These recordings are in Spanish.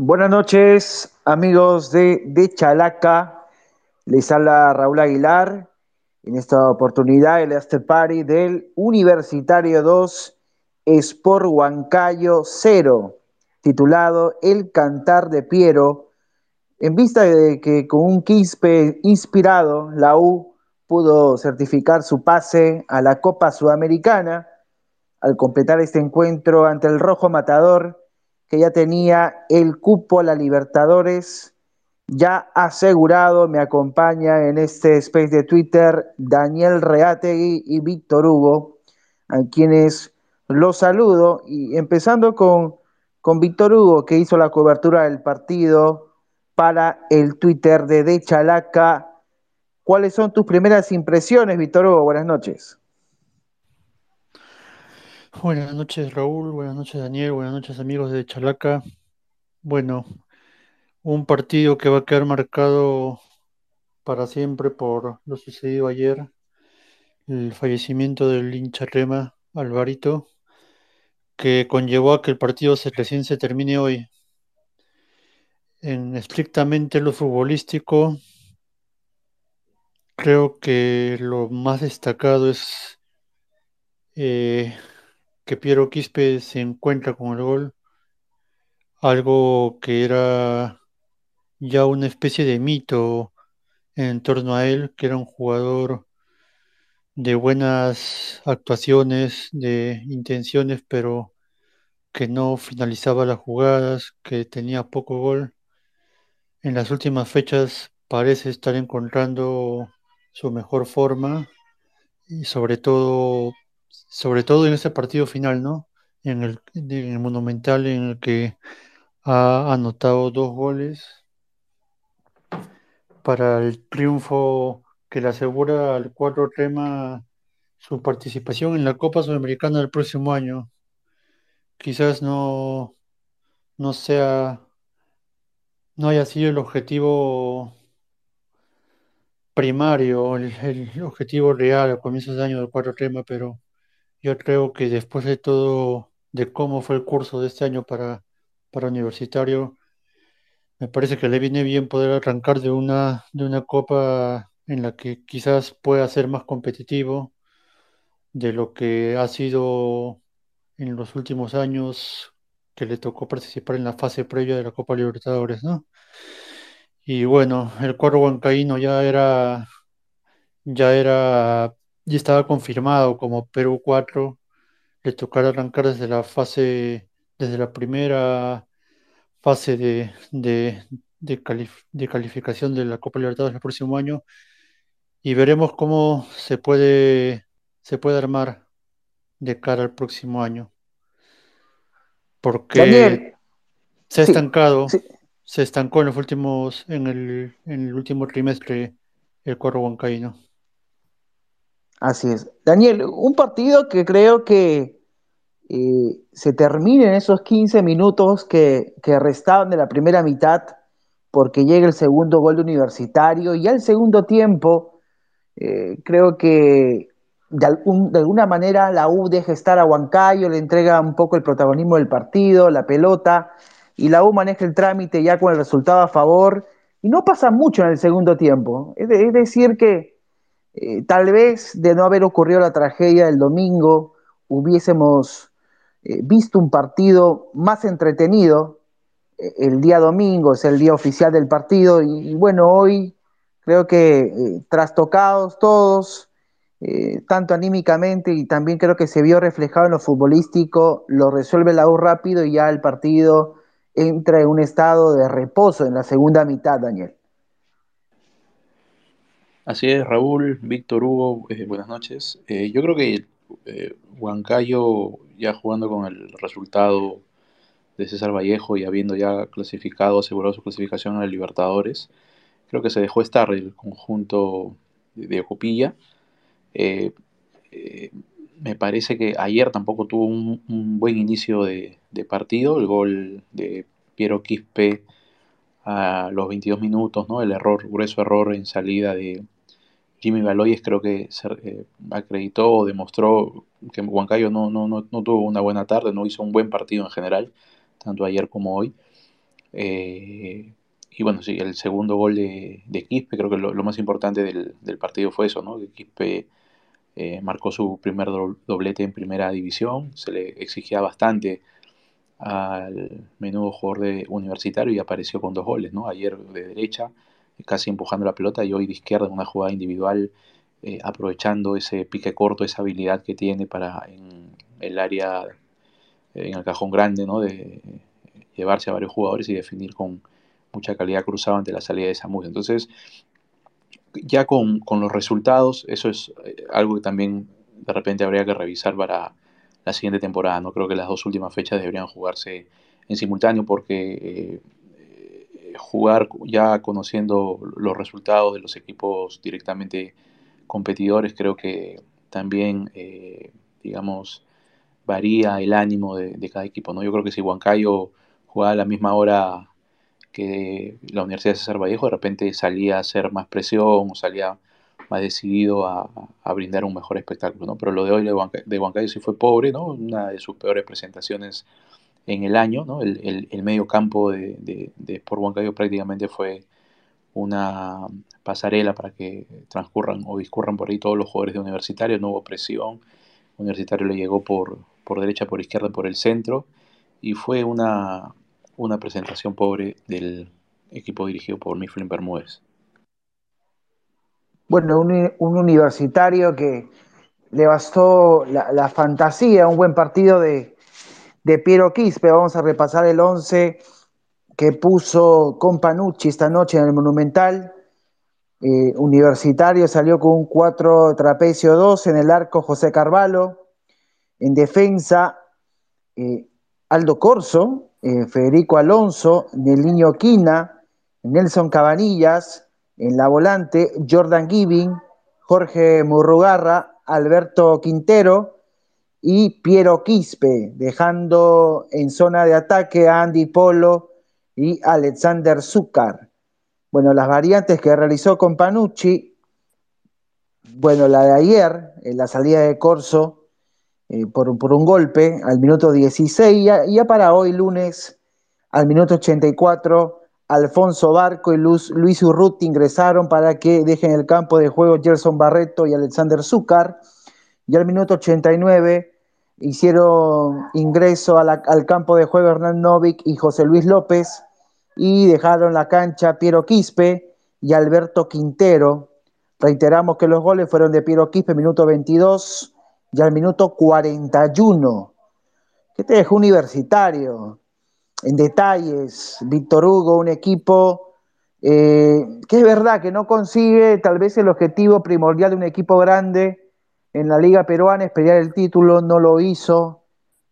Buenas noches, amigos de, de Chalaca. Les habla Raúl Aguilar. En esta oportunidad, el After Party del Universitario 2, Sport Huancayo 0, titulado El Cantar de Piero, en vista de que con un quispe inspirado, la U pudo certificar su pase a la Copa Sudamericana al completar este encuentro ante el Rojo Matador que ya tenía el cupo a la Libertadores ya asegurado. Me acompaña en este space de Twitter Daniel Reategui y Víctor Hugo, a quienes los saludo. Y empezando con, con Víctor Hugo, que hizo la cobertura del partido para el Twitter de De Chalaca. ¿Cuáles son tus primeras impresiones, Víctor Hugo? Buenas noches. Buenas noches Raúl, buenas noches Daniel, buenas noches amigos de Chalaca. Bueno, un partido que va a quedar marcado para siempre por lo sucedido ayer, el fallecimiento del hincha Rema Alvarito, que conllevó a que el partido se, recién se termine hoy. En estrictamente lo futbolístico, creo que lo más destacado es eh, que Piero Quispe se encuentra con el gol, algo que era ya una especie de mito en torno a él, que era un jugador de buenas actuaciones, de intenciones, pero que no finalizaba las jugadas, que tenía poco gol. En las últimas fechas parece estar encontrando su mejor forma y sobre todo sobre todo en ese partido final, ¿no? En el, en el Monumental en el que ha anotado dos goles para el triunfo que le asegura al cuatro Rema su participación en la Copa Sudamericana del próximo año. Quizás no, no sea, no haya sido el objetivo primario, el, objetivo real a comienzos de año del cuatro Rema, pero yo creo que después de todo, de cómo fue el curso de este año para, para Universitario, me parece que le viene bien poder arrancar de una, de una copa en la que quizás pueda ser más competitivo de lo que ha sido en los últimos años que le tocó participar en la fase previa de la Copa Libertadores, ¿no? Y bueno, el cuadro huancaíno ya era, ya era ya estaba confirmado como Perú 4, le tocará arrancar desde la fase, desde la primera fase de, de, de, calificación de la Copa Libertadores el próximo año y veremos cómo se puede, se puede armar de cara al próximo año. Porque se ha estancado, se estancó en los últimos, en el, en el último trimestre el cuadro huancaíno. Así es. Daniel, un partido que creo que eh, se termine en esos 15 minutos que, restaban de la primera mitad, porque llega el segundo gol de universitario y al segundo tiempo eh, creo que de, alguna manera la U deja estar a Huancayo, le entrega un poco el protagonismo del partido, la pelota, y la U maneja el trámite ya con el resultado a favor, y no pasa mucho en el segundo tiempo. De, es decir que eh, tal vez de no haber ocurrido la tragedia del domingo, hubiésemos eh, visto un partido más entretenido. Eh, el día domingo es el día oficial del partido y, bueno, hoy creo que eh, trastocados todos, tanto anímicamente y también creo que se vio reflejado en lo futbolístico, lo resuelve la U rápido y ya el partido entra en un estado de reposo en la segunda mitad, Daniel. Así es, Raúl, Víctor Hugo, eh, buenas noches. Eh, yo creo que eh, Huancayo, ya jugando con el resultado de César Vallejo y habiendo ya clasificado, asegurado su clasificación a Libertadores, creo que se dejó estar el conjunto de, Copilla. Eh, me parece que ayer tampoco tuvo un, un buen inicio de, de, partido. El gol de Piero Quispe a los 22 minutos, ¿no? El error, grueso error en salida de, Jimmy Baloyes creo que eh, acreditó o demostró que Huancayo no, no, no, no, tuvo una buena tarde, no hizo un buen partido en general, tanto ayer como hoy. Eh, y bueno, sí, el segundo gol de, de Quispe, creo que lo, más importante del, partido fue eso, ¿no? Que Quispe eh, marcó su primer doblete en primera división, se le exigía bastante al menudo jugador de universitario y apareció con dos goles, ¿no? Ayer de derecha, casi empujando la pelota, y hoy de izquierda en una jugada individual, eh, aprovechando ese pique corto, esa habilidad que tiene para el área, en el cajón grande, ¿no? De llevarse a varios jugadores y definir con mucha calidad cruzada ante la salida de Samus. Entonces, ya con, con los resultados, eso es eh, algo que también de repente habría que revisar para la siguiente temporada. No creo que las dos últimas fechas deberían jugarse en simultáneo porque eh, jugar ya conociendo los resultados de los equipos directamente competidores creo que también, eh, digamos, varía el ánimo de, cada equipo. ¿no? Yo creo que si Huancayo jugaba a la misma hora que la Universidad de César Vallejo, de repente salía a hacer más presión o salía más decidido a, brindar un mejor espectáculo, ¿no? Pero lo de hoy de, Huancayo, sí fue pobre, ¿no? Una de sus peores presentaciones en el año, ¿no? El, medio campo de, de, de Sport Huancayo prácticamente fue una pasarela para que transcurran o discurran por ahí todos los jugadores de Universitario, no hubo presión, Universitario le llegó por, por derecha, por izquierda, por el centro, y fue una, una presentación pobre del equipo dirigido por Mifflin Bermúdez. Bueno, un, universitario que le bastó la, fantasía, un buen partido de, de, Piero Quispe. Vamos a repasar el 11 que puso Companucci esta noche en el Monumental. Eh, universitario salió con un 4 trapecio 2 en el arco José Carvalho. En defensa, eh, Aldo Corso, eh, Federico Alonso, Nelinho Quina, Nelson Cabanillas, en la volante, Jordan Giving, Jorge Murrugarra, Alberto Quintero y Piero Quispe, dejando en zona de ataque a Andy Polo y Alexander Zúcar. Bueno, las variantes que realizó con Panucci, bueno, la de ayer, en la salida de Corso, eh, por, un golpe al minuto 16, y ya, ya para hoy lunes, al minuto 84, Alfonso Barco y Luis Urruti ingresaron para que dejen el campo de juego Gerson Barreto y Alexander Zúcar. Y al minuto 89 hicieron ingreso al campo de juego Hernán Novik y José Luis López y dejaron la cancha Piero Quispe y Alberto Quintero. Reiteramos que los goles fueron de Piero Quispe, minuto 22 y al minuto 41. ¿Qué te dejó universitario? en detalles, Víctor Hugo, un equipo eh, que es verdad que no consigue tal vez el objetivo primordial de un equipo grande en la Liga Peruana, es pelear el título, no lo hizo.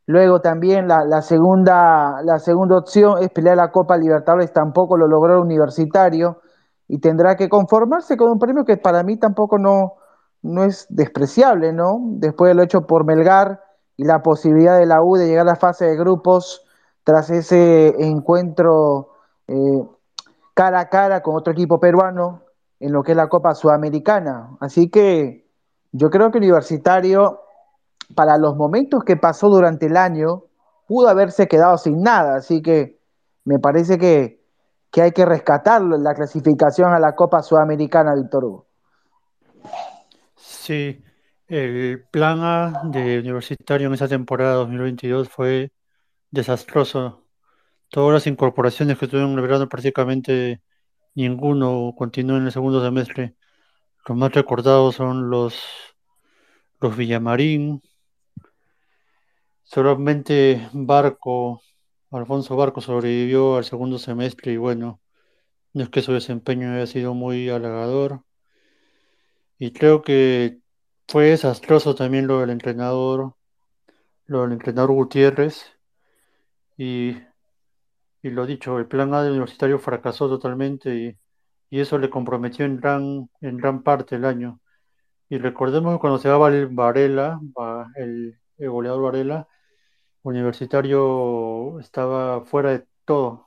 Luego también la, segunda, la segunda opción es pelear la Copa Libertadores, tampoco lo logró el Universitario y tendrá que conformarse con un premio que para mí tampoco no, no es despreciable, ¿no? Después de lo hecho por Melgar y la posibilidad de la U de llegar a la fase de grupos tras ese encuentro eh, cara a cara con otro equipo peruano en lo que es la Copa Sudamericana. Así que yo creo que Universitario, para los momentos que pasó durante el año, pudo haberse quedado sin nada. Así que me parece que, que hay que rescatarlo en la clasificación a la Copa Sudamericana, Víctor Hugo. Sí, el plan A de Universitario en esa temporada 2022 fue desastroso. Todas las incorporaciones que tuvieron en el prácticamente ninguno continuó en el segundo semestre. Los más recordados son los, los Villamarín. Solamente Barco, Alfonso Barco sobrevivió al segundo semestre y bueno, no es que su desempeño haya sido muy halagador. Y creo que fue desastroso también lo del entrenador, lo del entrenador Gutiérrez y, y lo dicho, el plan A del universitario fracasó totalmente y, eso le comprometió en gran, en gran parte el año. Y recordemos que cuando se va Varela, el, goleador Varela, Universitario estaba fuera de todo.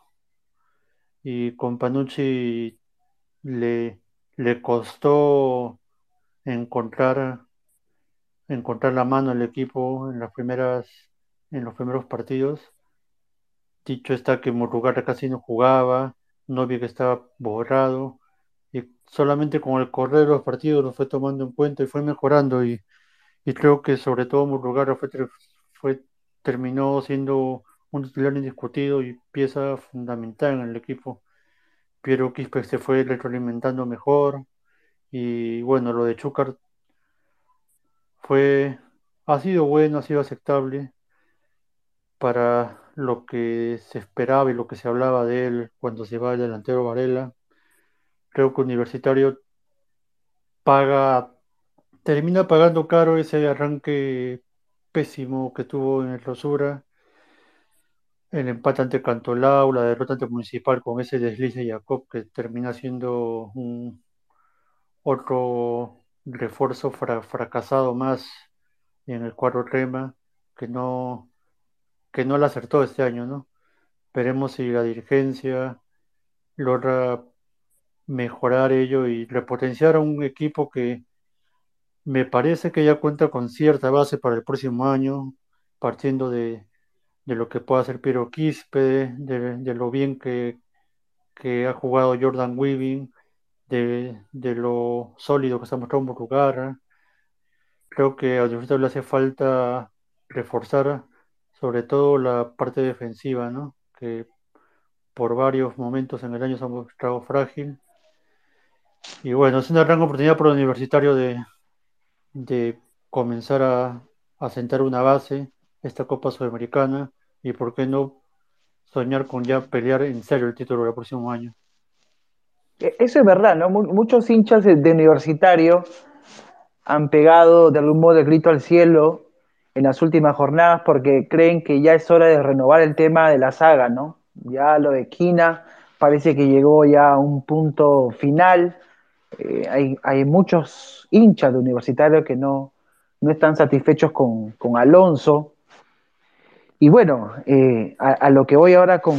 Y con Panucci le, le costó encontrar, encontrar la mano al equipo en las primeras, en los primeros partidos dicho está que Murrugarra casi no jugaba, no vi que estaba borrado, y solamente con el correr de los partidos lo fue tomando en cuenta y fue mejorando, y, creo que sobre todo Murrugarra fue, fue, terminó siendo un titular indiscutido y pieza fundamental en el equipo. Piero Quispe se fue retroalimentando mejor, y bueno, lo de Chucar fue, ha sido bueno, ha sido aceptable para lo que se esperaba y lo que se hablaba de él cuando se va el delantero Varela. Creo que Universitario termina pagando caro ese arranque pésimo que tuvo en el Rosura, el empate ante Cantolao, la derrota ante Municipal con ese deslice de Jacob que termina siendo otro refuerzo fracasado más en el cuadro Rema que no que no la acertó este año, ¿no? Veremos si la dirigencia logra mejorar ello y repotenciar a un equipo que me parece que ya cuenta con cierta base para el próximo año, partiendo de, lo que pueda hacer Piero Quispe, de, lo bien que, que, ha jugado Jordan Weaving, de, lo sólido que está mostrando lugar Creo que a Universidad le hace falta reforzar sobre todo la parte defensiva, ¿no? Que por varios momentos en el año se ha mostrado frágil. Y bueno, es una gran oportunidad para el universitario de, de comenzar a, a sentar una base, esta Copa Sudamericana, y por qué no soñar con ya pelear en serio el título del próximo año. E, eso es verdad, ¿no? Muchos hinchas de, universitario han pegado de algún modo el grito al cielo en las últimas jornadas porque creen que ya es hora de renovar el tema de la saga, ¿no? Ya lo de Quina parece que llegó ya a un punto final. Eh, hay, muchos hinchas de universitario que no, no están satisfechos con, Alonso. Y bueno, eh, a, lo que voy ahora con,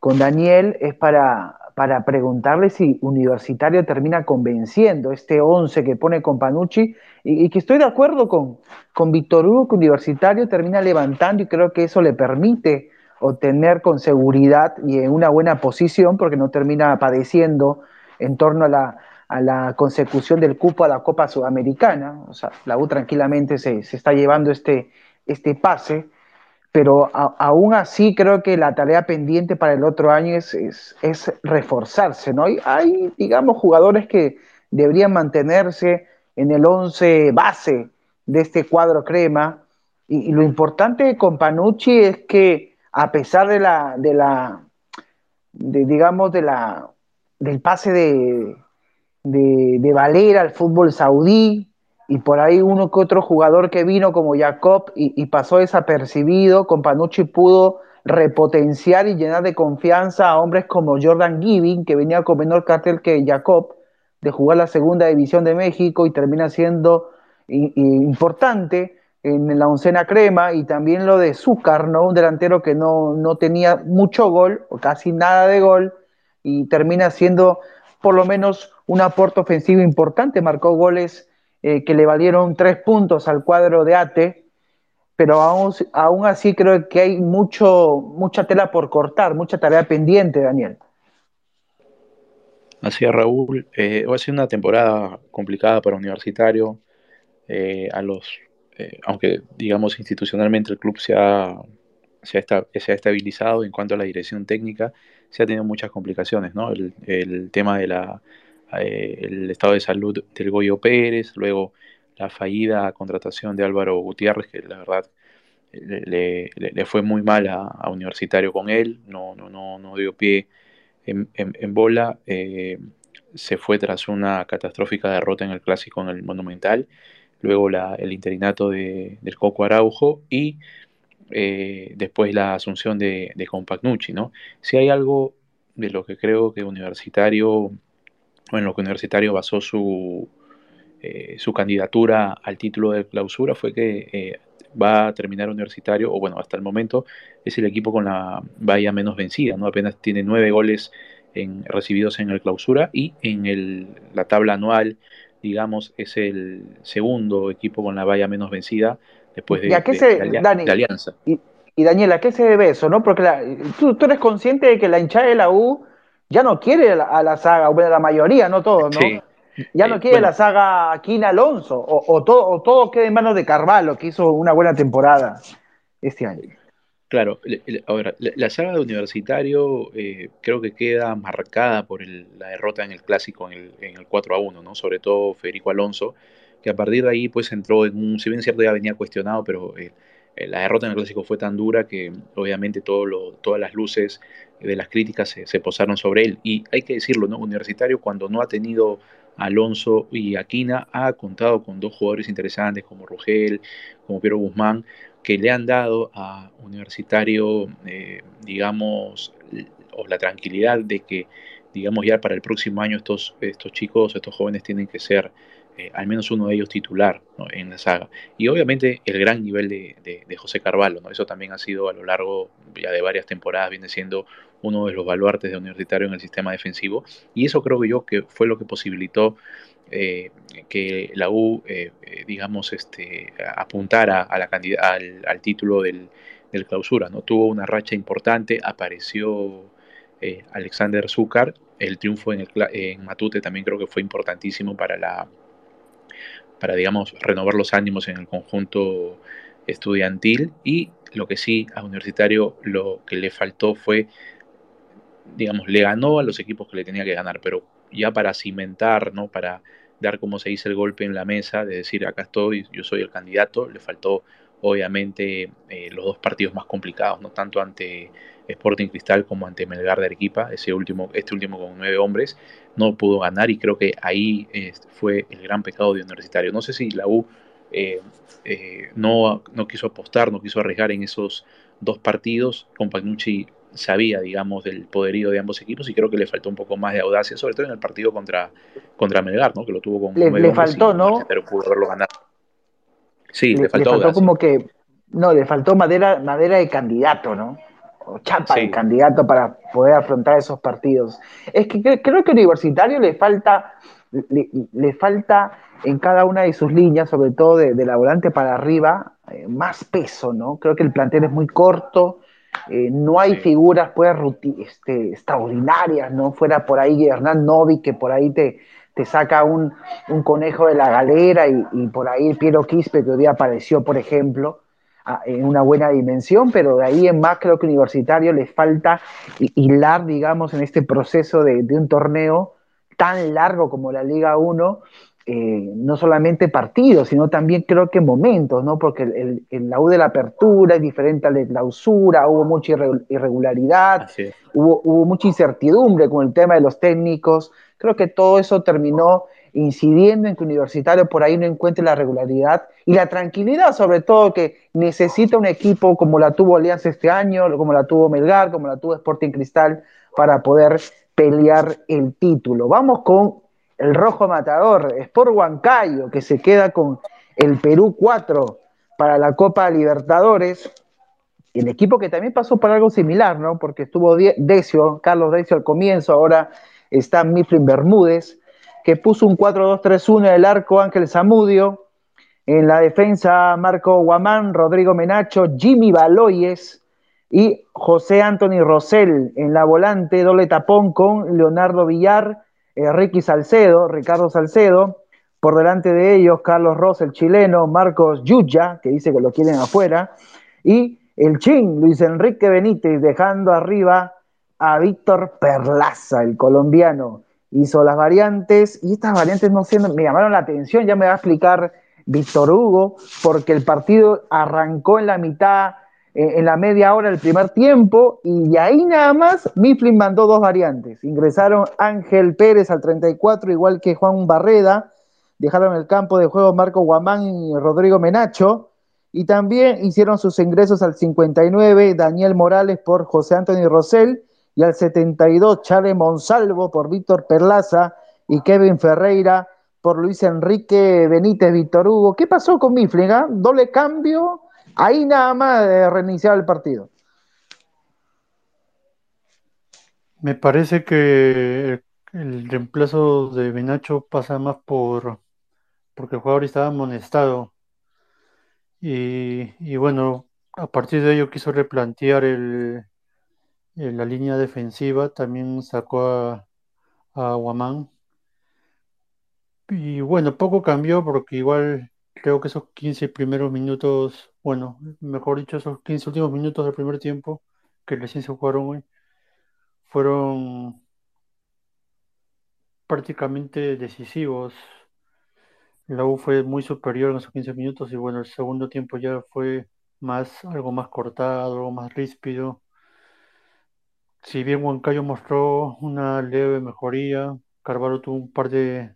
con Daniel es para, para preguntarle si Universitario termina convenciendo este 11 que pone con Panucci y, que estoy de acuerdo con, con Víctor Hugo que Universitario termina levantando y creo que eso le permite obtener con seguridad y en una buena posición porque no termina padeciendo en torno a la, a la consecución del cupo a la Copa Sudamericana. O sea, la U tranquilamente se, se está llevando este, este pase pero aún así creo que la tarea pendiente para el otro año es, reforzarse, ¿no? Hay, digamos, jugadores que deberían mantenerse en el 11 base de este cuadro crema, y, lo importante con Panucci es que a pesar de la, de la, de, digamos, de la, del pase de, de Valera al fútbol saudí, y por ahí uno que otro jugador que vino como Jacob y, pasó desapercibido, con Panucci pudo repotenciar y llenar de confianza a hombres como Jordan Giving, que venía con menor cartel que Jacob, de jugar la segunda división de México y termina siendo importante en la oncena crema, y también lo de Zúcar, ¿no? un delantero que no, no tenía mucho gol, o casi nada de gol, y termina siendo por lo menos un aporte ofensivo importante, marcó goles eh, que le valieron tres puntos al cuadro de ATE, pero aún, aún así creo que hay mucho, mucha tela por cortar, mucha tarea pendiente, Daniel. Así Raúl. Eh, ha sido una temporada complicada para Universitario. Eh, a los, eh, aunque digamos institucionalmente el club se ha, se ha, estabilizado en cuanto a la dirección técnica, se ha tenido muchas complicaciones, ¿no? El tema de la eh, el estado de salud del Goyo Pérez, luego la fallida contratación de Álvaro Gutiérrez, que la verdad le, fue muy mal a, Universitario con él, no, no, no, no dio pie en, bola, eh, se fue tras una catastrófica derrota en el clásico en el Monumental, luego el interinato de, del Coco Araujo y eh, después la asunción de, de Compagnucci, ¿no? Si hay algo de lo que creo que Universitario en lo que Universitario basó su, eh, su candidatura al título de clausura fue que eh, va a terminar Universitario, o bueno, hasta el momento es el equipo con la valla menos vencida, ¿no? Apenas tiene nueve goles en, recibidos en el clausura y en el, la tabla anual, digamos, es el segundo equipo con la valla menos vencida después de, ¿Y a qué se, Dani, Alianza. ¿y, Y Daniela, ¿a qué se debe eso? ¿no? Porque tú, eres consciente de que la hinchada de la U ya no quiere a la, saga, bueno, la mayoría, no todos, ¿no? Ya no eh, quiere la saga Aquina Alonso, o, todo, o todo queda en manos de Carvalho, que hizo una buena temporada este año. Claro, ahora, la, saga de Universitario eh, creo que queda marcada por la derrota en el clásico en el, 4 a 1, ¿no? Sobre todo Federico Alonso, que a partir de ahí pues entró en un, si bien cierto ya venía cuestionado, pero eh, eh, la derrota en el clásico fue tan dura que obviamente todas las luces de las críticas se, posaron sobre él. Y hay que decirlo, ¿no? Universitario cuando no ha tenido Alonso y Aquina ha contado con dos jugadores interesantes como Rugel, como Piero Guzmán, que le han dado a Universitario, eh, digamos, o la tranquilidad de que, digamos, ya para el próximo año estos chicos, estos jóvenes tienen que ser eh, al menos uno de ellos titular en la saga. Y obviamente el gran nivel de, José Carvalho, ¿no? eso también ha sido a lo largo ya de varias temporadas, viene siendo uno de los baluartes de Universitario en el sistema defensivo. Y eso creo que yo que fue lo que posibilitó eh, que la U, eh, digamos, este, apuntara a la al, al, título del, clausura. ¿no? Tuvo una racha importante, apareció Alexander Zúcar, el triunfo en, el, en Matute también creo que fue importantísimo para la, para, digamos, renovar los ánimos en el conjunto estudiantil y lo que sí a Universitario lo que le faltó fue, digamos, le ganó a los equipos que le tenía que ganar, pero ya para cimentar, ¿no? Para dar, como se dice, el golpe en la mesa, de decir, acá estoy, yo soy el candidato, le faltó obviamente eh, los dos partidos más complicados, no tanto ante Sporting Cristal como ante Melgar de Arequipa, ese último, este último con nueve hombres, no pudo ganar y creo que ahí este, fue el gran pecado de Universitario. No sé si la U eh, eh, no, no quiso apostar, no quiso arriesgar en esos dos partidos, con Pagnucci sabía, digamos, del poderío de ambos equipos y creo que le faltó un poco más de audacia, sobre todo en el partido contra, contra Melgar, ¿no? que lo tuvo con le, le faltó, ¿no? Pero pudo haberlo ganado. Sí, le, faltó, como que, no, le faltó madera, madera de candidato, ¿no? O chapa de candidato para poder afrontar esos partidos. Es que creo que Universitario le falta, le, falta en cada una de sus líneas, sobre todo de, la volante para arriba, eh, más peso, ¿no? Creo que el plantel es muy corto, eh, no hay figuras pues, este, extraordinarias, ¿no? Fuera por ahí Hernán Novi, que por ahí te, te saca un, conejo de la galera y, por ahí Piero Quispe, que hoy día apareció, por ejemplo, en una buena dimensión, pero de ahí en más creo que Universitario le falta hilar, digamos, en este proceso de, un torneo tan largo como la Liga 1, eh, no solamente partidos, sino también creo que momentos, ¿no? Porque el, la U de la apertura es diferente al de clausura, hubo mucha irregularidad, hubo, hubo, mucha incertidumbre con el tema de los técnicos, Creo que todo eso terminó incidiendo en que Universitario por ahí no encuentre la regularidad y la tranquilidad, sobre todo que necesita un equipo como la tuvo Alianza este año, como la tuvo Melgar, como la tuvo Sporting Cristal, para poder pelear el título. Vamos con el rojo matador, Sport Huancayo, que se queda con el Perú 4 para la Copa Libertadores. El equipo que también pasó por algo similar, ¿no? Porque estuvo Decio, Carlos Decio al comienzo, ahora está Mifflin Bermúdez, que puso un 4-2-3-1 en el arco Ángel Zamudio, en la defensa Marco Guamán, Rodrigo Menacho, Jimmy Baloyes y José Anthony Rosell en la volante, doble tapón con Leonardo Villar, eh, Ricky Salcedo, Ricardo Salcedo, por delante de ellos Carlos Ross, el chileno, Marcos Yuya, que dice que lo quieren afuera, y el chin, Luis Enrique Benítez, dejando arriba a Víctor Perlaza, el colombiano. Hizo las variantes y estas variantes no siendo, me llamaron la atención, ya me va a explicar Víctor Hugo, porque el partido arrancó en la mitad, en la media hora del primer tiempo, y de ahí nada más Mifflin mandó dos variantes. Ingresaron Ángel Pérez al 34, igual que Juan Barreda, dejaron el campo de juego Marco Guamán y Rodrigo Menacho, y también hicieron sus ingresos al 59 Daniel Morales por José Antonio Rosell, y al 72 Charles Monsalvo por Víctor Perlaza y Kevin Ferreira por Luis Enrique Benítez Víctor Hugo. ¿Qué pasó con Mifflin? Ah? Doble cambio, ahí nada más de reiniciar el partido. Me parece que el reemplazo de Benacho pasa más por porque el jugador estaba amonestado. Y, bueno, a partir de ello quiso replantear el, la línea defensiva, también sacó a, a Guamán. Y bueno, poco cambió porque igual creo que esos 15 primeros minutos, bueno, mejor dicho, esos 15 últimos minutos del primer tiempo que recién se jugaron hoy, fueron prácticamente decisivos. La U fue muy superior en esos 15 minutos y bueno, el segundo tiempo ya fue más, algo más cortado, algo más ríspido. Si bien Huancayo mostró una leve mejoría, Carvalho tuvo un par de,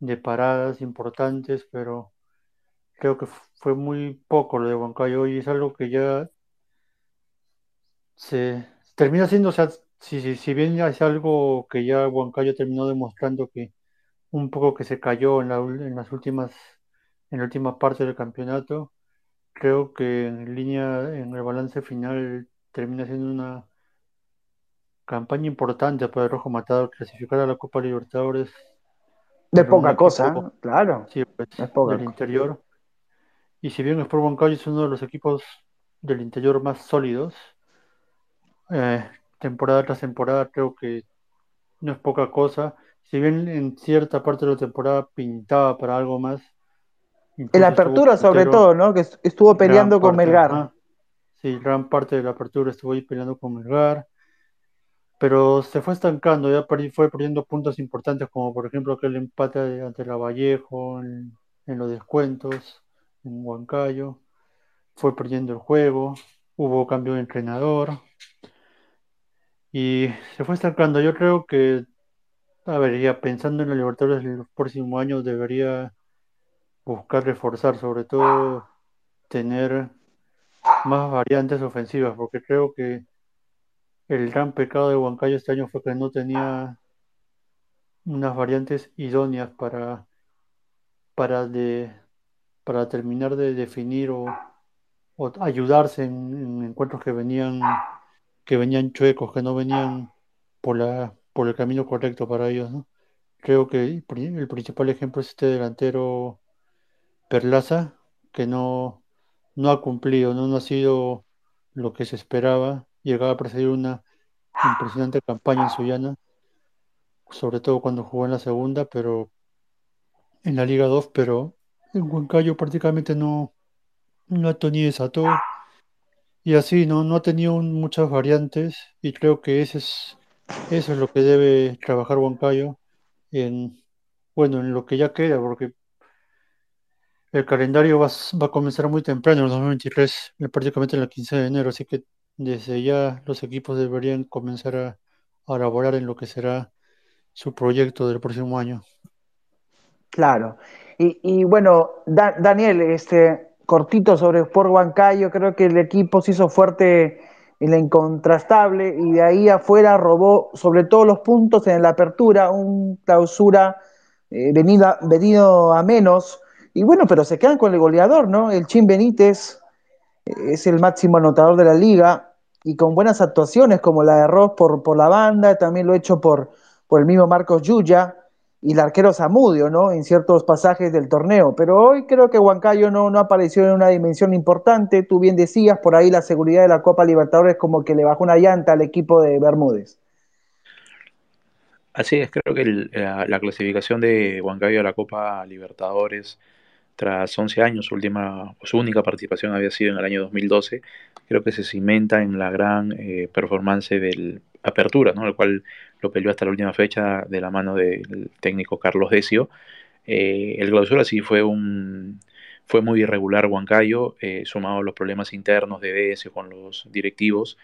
de paradas importantes, pero creo que fue muy poco lo de Huancayo y es algo que ya se termina siendo, o sea, si, si, bien es algo que ya Huancayo terminó demostrando que un poco que se cayó en, la, en las últimas, en la última parte del campeonato, creo que en línea, en el balance final termina siendo una campaña importante para el Rojo Matador clasificar a la Copa Libertadores. De poca cosa, claro. Sí, pues, del interior. Y si bien Sport Huancayo es uno de los equipos del interior más sólidos, eh, temporada tras temporada creo que no es poca cosa. Si bien en cierta parte de la temporada pintaba para algo más. En la apertura sobre todo, ¿no? Que estuvo peleando con Melgar. sí, gran parte de la apertura estuvo ahí peleando con Melgar. Pero se fue estancando, ya fue perdiendo puntos importantes, como por ejemplo aquel empate ante la Vallejo en, en los descuentos, en Huancayo. Fue perdiendo el juego, hubo cambio de entrenador. Y se fue estancando. Yo creo que, a ver, ya pensando en la Libertadores los próximos años, debería buscar reforzar, sobre todo tener más variantes ofensivas, porque creo que el gran pecado de Huancayo este año fue que no tenía unas variantes idóneas para, para, de, para terminar de definir o, ayudarse en encuentros que venían que venían chuecos, que no venían por, la, por el camino correcto para ellos, ¿no? Creo que el principal ejemplo es este delantero Perlaza, que no, no ha cumplido, ¿no? no ha sido lo que se esperaba. Llegaba a presidir una impresionante campaña en Sullana, sobre todo cuando jugó en la segunda, pero en la Liga 2, pero en Huancayo prácticamente no, no ató ni desató. Y así, ¿no? No ha tenido muchas variantes y creo que ese es, eso es lo que debe trabajar Huancayo en, bueno, en lo que ya queda, porque el calendario va, a comenzar muy temprano, en el 2023, eh, prácticamente en el 15 de enero, así que desde ya los equipos deberían comenzar a, a elaborar en lo que será su proyecto del próximo año. Claro. Y, bueno, Daniel, este, cortito sobre Sport Huancayo, creo que el equipo se hizo fuerte en la incontrastable y de ahí afuera robó sobre todo los puntos en la apertura, un clausura eh, venido, a menos. Y bueno, pero se quedan con el goleador, ¿no? El Chin Benítez eh, es el máximo anotador de la liga y con buenas actuaciones como la de Ross por, por la banda, también lo hecho por, por el mismo Marcos Yuya y el arquero Zamudio, ¿no? En ciertos pasajes del torneo. Pero hoy creo que Huancayo no, no apareció en una dimensión importante. Tú bien decías, por ahí la seguridad de la Copa Libertadores como que le bajó una llanta al equipo de Bermúdez. Así es, creo que la, clasificación de Huancayo a la Copa Libertadores tras 11 años, su última, su única participación había sido en el año 2012, creo que se cimenta en la gran eh, performance del Apertura, ¿no? el cual lo peleó hasta la última fecha de la mano del técnico Carlos Decio. Eh, el clausura sí fue un fue muy irregular Huancayo, eh, sumado a los problemas internos de Decio con los directivos.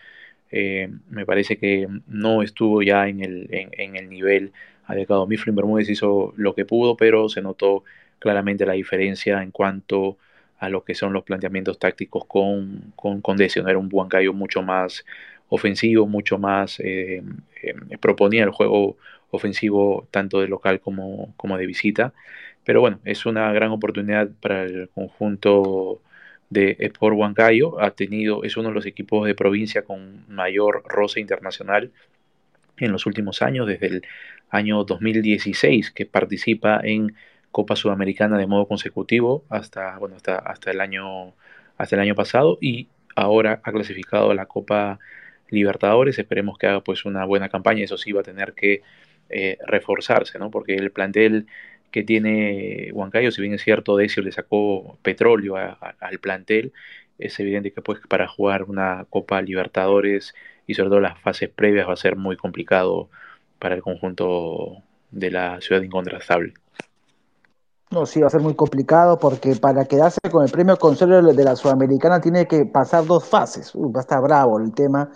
Eh, me parece que no estuvo ya en el, en, el nivel adecuado. Mifflin Bermúdez hizo lo que pudo, pero se notó claramente la diferencia en cuanto a lo que son los planteamientos tácticos con, con, con Decio. Era un Huancayo mucho más ofensivo, mucho más, eh, eh, proponía el juego ofensivo tanto de local como, como de visita. Pero bueno, es una gran oportunidad para el conjunto de Sport Huancayo. Ha tenido, es uno de los equipos de provincia con mayor roce internacional en los últimos años, desde el año 2016, que participa en Copa Sudamericana de modo consecutivo hasta, bueno, hasta, hasta, el, año, hasta el año pasado y ahora ha clasificado a la Copa Libertadores, esperemos que haga pues una buena campaña, eso sí va a tener que eh, reforzarse, ¿no? Porque el plantel que tiene Huancayo, si bien es cierto, Decio le sacó petróleo al plantel, es evidente que pues para jugar una Copa Libertadores y sobre todo las fases previas va a ser muy complicado para el conjunto de la ciudad incontrastable. No, sí, va a ser muy complicado porque para quedarse con el premio Consuelo de la Sudamericana tiene que pasar dos fases. va a estar bravo el tema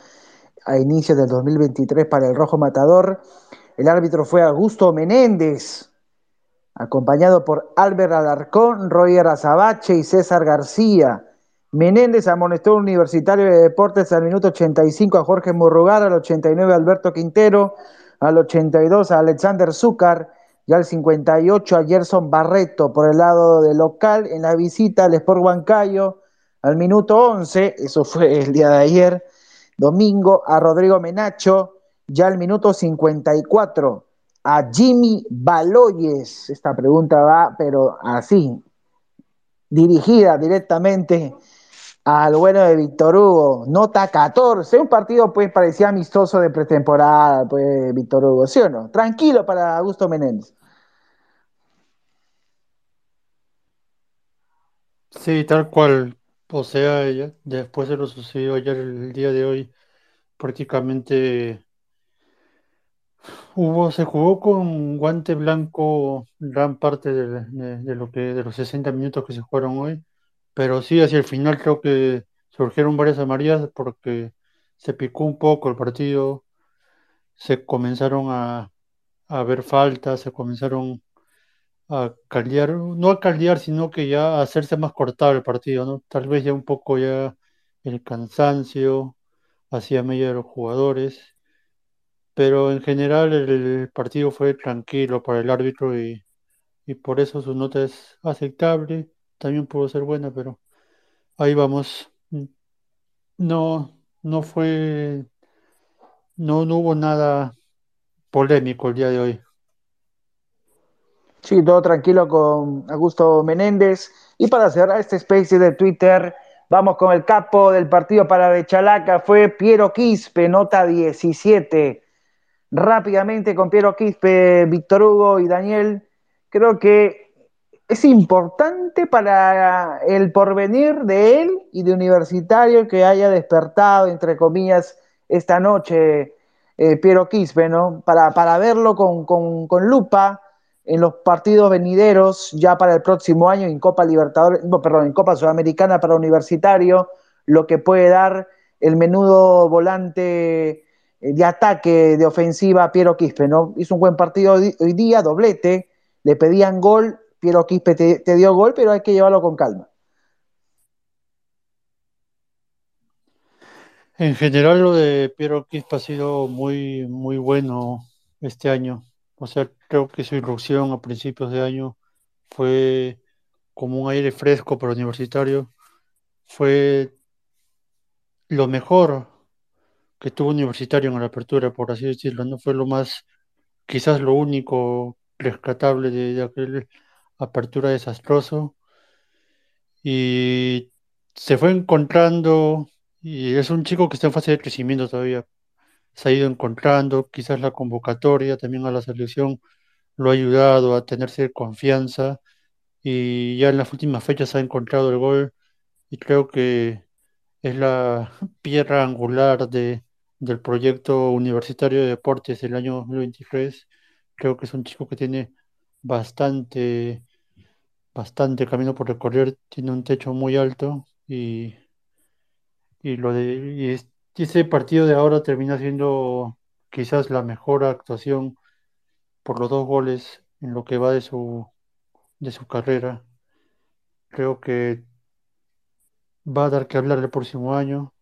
a inicios del 2023 para el Rojo Matador. El árbitro fue Augusto Menéndez, acompañado por Albert Alarcón, Roger Azabache y César García. Menéndez amonestó a Universitario de Deportes al minuto 85 a Jorge Murrugar, al 89 a Alberto Quintero, al 82 a Alexander Zúcar y al 58 a Gerson Barreto por el lado del local en la visita al Sport Huancayo. Al minuto 11, eso fue el día de ayer, domingo, a Rodrigo Menacho. Ya al minuto 54 a Jimmy Baloyes. Esta pregunta va, pero así, dirigida directamente al bueno de Víctor Hugo. Nota 14. Un partido, pues, parecía amistoso de pretemporada, pues, Víctor Hugo, ¿sí o no? Tranquilo para Augusto Menéndez. Sí, tal cual. O sea, después de lo sucedido ayer, el día de hoy, prácticamente hubo, se jugó con guante blanco gran parte de, lo que, de los 60 minutos que se jugaron hoy. Pero sí, hacia el final creo que surgieron varias amarillas porque se picó un poco el partido, se comenzaron a, a ver faltas, se comenzaron a caldear, no a caldear, sino que ya a hacerse más cortado el partido, ¿no? Tal vez ya un poco ya el cansancio hacia medio de los jugadores, pero en general el partido fue tranquilo para el árbitro y, y por eso su nota es aceptable también pudo ser buena, pero ahí vamos. No, no fue, no, no hubo nada polémico el día de hoy. Sí, todo tranquilo con Augusto Menéndez. Y para cerrar este space de Twitter, vamos con el capo del partido para de Chalaca, fue Piero Quispe, nota 17. Rápidamente con Piero Quispe, Víctor Hugo y Daniel, creo que es importante para el porvenir de él y de Universitario que haya despertado, entre comillas, esta noche eh, Piero Quispe, ¿no? Para, para verlo con, con, lupa en los partidos venideros ya para el próximo año en Copa Libertadores, no, perdón, en Copa Sudamericana para Universitario, lo que puede dar el menudo volante eh, de ataque, de ofensiva Piero Quispe, ¿no? Hizo un buen partido hoy día, doblete, le pedían gol Piero Quispe te, dio gol, pero hay que llevarlo con calma. En general lo de Piero Quispe ha sido muy, muy bueno este año. O sea, creo que su irrupción a principios de año fue como un aire fresco para universitario. Fue lo mejor que tuvo universitario en la apertura, por así decirlo. No fue lo más, quizás lo único rescatable de aquel apertura desastroso y se fue encontrando y es un chico que está en fase de crecimiento todavía. Se ha ido encontrando, quizás la convocatoria también a la selección lo ha ayudado a tenerse confianza y ya en las últimas fechas ha encontrado el gol y creo que es la piedra angular de, del proyecto universitario de deportes del año 2023. Creo que es un chico que tiene bastante, bastante camino por recorrer, tiene un techo muy alto y, y lo de ese partido de ahora termina siendo quizás la mejor actuación por los dos goles en lo que va de su de su carrera. Creo que va a dar que hablar el próximo año.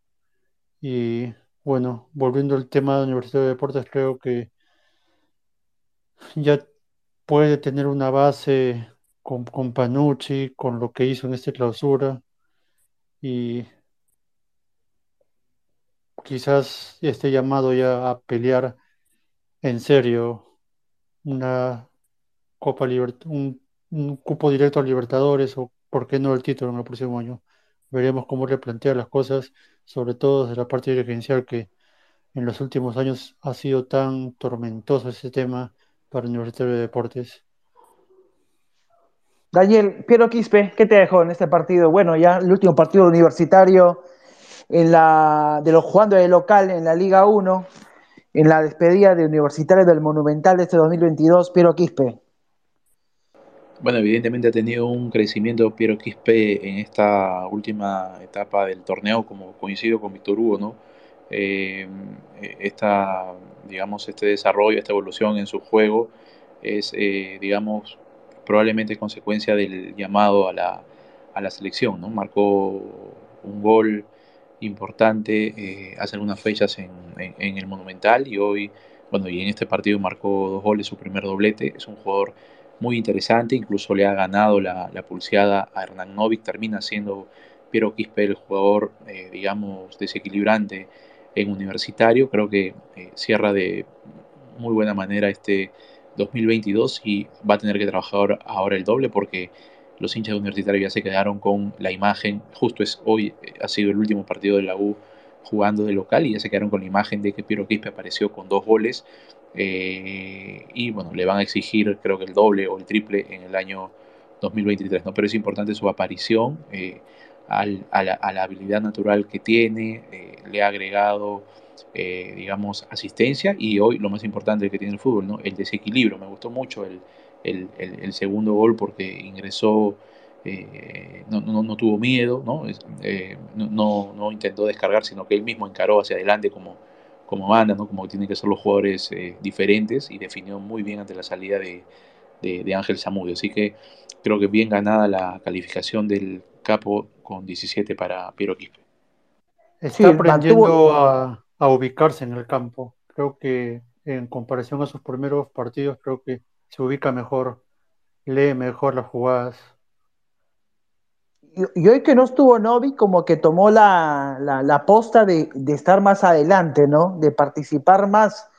Y bueno, volviendo al tema de Universidad de Deportes, creo que ya puede tener una base con, con Panucci, con lo que hizo en esta clausura y quizás esté llamado ya a pelear en serio una Copa un, un cupo directo a Libertadores o por qué no el título en el próximo año. veremos cómo replantea las cosas, sobre todo desde la parte dirigencial que en los últimos años ha sido tan tormentoso ese tema para el Universitario de Deportes. Daniel, Piero Quispe, ¿qué te dejó en este partido? Bueno, ya el último partido universitario en la, de los jugando de local en la Liga 1, en la despedida de Universitario del Monumental de este 2022, Piero Quispe. Bueno, evidentemente ha tenido un crecimiento Piero Quispe en esta última etapa del torneo, como coincido con Víctor Hugo, ¿no? Eh, esta, digamos, este desarrollo, esta evolución en su juego es, eh, digamos, probablemente consecuencia del llamado a la, a la selección, ¿no? Marcó un gol importante eh, hace algunas fechas en, en, el Monumental y hoy, bueno, y en este partido marcó dos goles, su primer doblete. Es un jugador muy interesante, incluso le ha ganado la, la pulseada a Hernán Novik, termina siendo Piero Quispe el jugador, eh, digamos, desequilibrante en universitario. Creo que eh, cierra de muy buena manera este 2022 y va a tener que trabajar ahora el doble porque los hinchas de Universitario ya se quedaron con la imagen, justo es hoy, eh, ha sido el último partido de la U jugando de local y ya se quedaron con la imagen de que Piero Quispe apareció con dos goles eh, y bueno, le van a exigir creo que el doble o el triple en el año 2023, ¿no? pero es importante su aparición eh, a, la, habilidad natural que tiene, le ha agregado digamos asistencia y hoy lo más importante que tiene el fútbol, ¿no? el desequilibrio, me gustó mucho el el, segundo gol porque ingresó, eh, no, no, tuvo miedo, eh, ¿no? ¿no? intentó descargar, sino que él mismo encaró hacia adelante como, como banda, ¿no? como tienen que ser los jugadores eh, diferentes y definió muy bien ante la salida de, de, Ángel Zamudio. Así que creo que bien ganada la calificación del capo con 17 para Piero Quispe. Está aprendiendo a, a ubicarse en el campo. Creo que en comparación a sus primeros partidos, creo que se ubica mejor, lee mejor las jugadas. Y, hoy que no estuvo Novi, como que tomó la, la, posta de, estar más adelante, ¿no? De participar más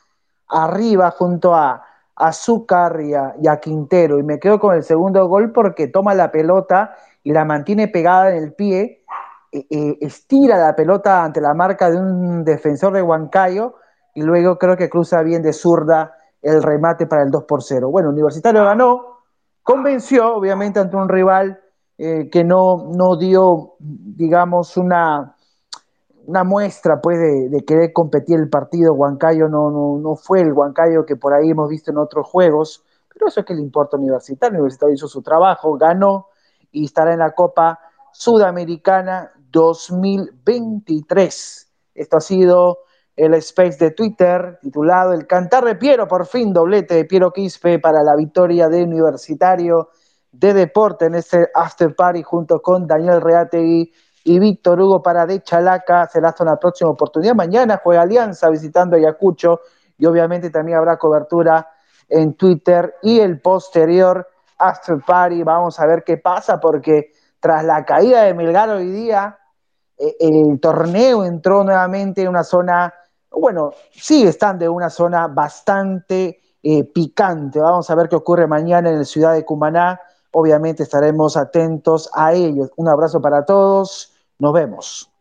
arriba junto a, Azúcar y a, Quintero. Y me quedo con el segundo gol porque toma la pelota y la mantiene pegada en el pie, e, e, estira la pelota ante la marca de un defensor de Huancayo y luego creo que cruza bien de zurda el remate para el 2 por 0. Bueno, Universitario ganó, convenció, obviamente, ante un rival eh, que no, no dio, digamos, una, una muestra pues, de, querer competir el partido. Huancayo no, no, no, fue el Huancayo que por ahí hemos visto en otros juegos, pero eso es que le importa a Universitario. Universitario hizo su trabajo, ganó y estará en la Copa Sudamericana 2023. Esto ha sido el space de Twitter titulado El Cantar de Piero, por fin doblete de Piero Quispe para la victoria de Universitario de Deporte en este after party junto con Daniel Reategui y Víctor Hugo para de Chalaca. Será hasta una próxima oportunidad. Mañana juega Alianza visitando Ayacucho y obviamente también habrá cobertura en Twitter y el posterior after party. Vamos a ver qué pasa porque tras la caída de Melgar hoy día, eh, el torneo entró nuevamente en una zona bueno, sí están de una zona bastante eh, picante. Vamos a ver qué ocurre mañana en la ciudad de Cumaná. Obviamente estaremos atentos a ellos. Un abrazo para todos. Nos vemos.